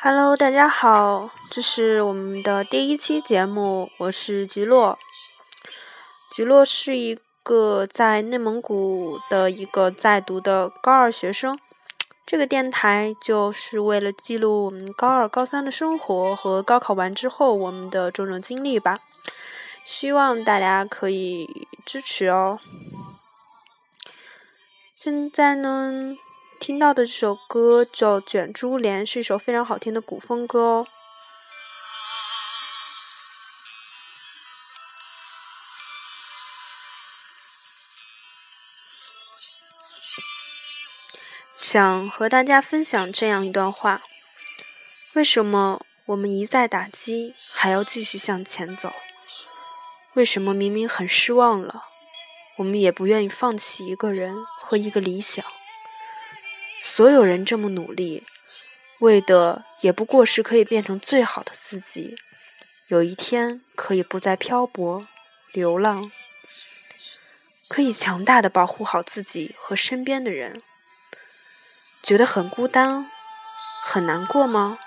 Hello，大家好，这是我们的第一期节目，我是菊落。菊落是一个在内蒙古的一个在读的高二学生。这个电台就是为了记录我们高二、高三的生活和高考完之后我们的种种经历吧。希望大家可以支持哦。现在呢，听到的这首歌叫《卷珠帘》，是一首非常好听的古风歌哦。想和大家分享这样一段话：为什么我们一再打击，还要继续向前走？为什么明明很失望了，我们也不愿意放弃一个人和一个理想？所有人这么努力，为的也不过是可以变成最好的自己，有一天可以不再漂泊、流浪，可以强大的保护好自己和身边的人。觉得很孤单，很难过吗？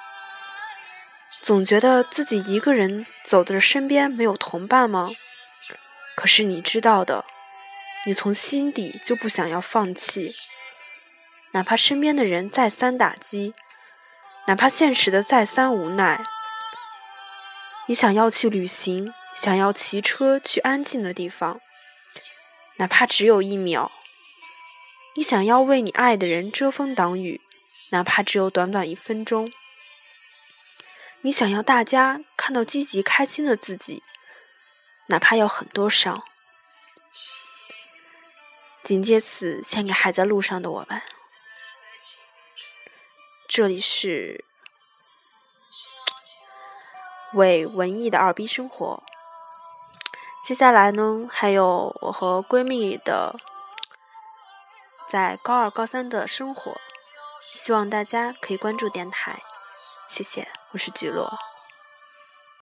总觉得自己一个人走在身边没有同伴吗？可是你知道的，你从心底就不想要放弃，哪怕身边的人再三打击，哪怕现实的再三无奈，你想要去旅行，想要骑车去安静的地方，哪怕只有一秒。你想要为你爱的人遮风挡雨，哪怕只有短短一分钟；你想要大家看到积极开心的自己，哪怕要很多伤。仅借此献给还在路上的我们。这里是伪文艺的二逼生活。接下来呢，还有我和闺蜜的。在高二、高三的生活，希望大家可以关注电台，谢谢，我是菊落。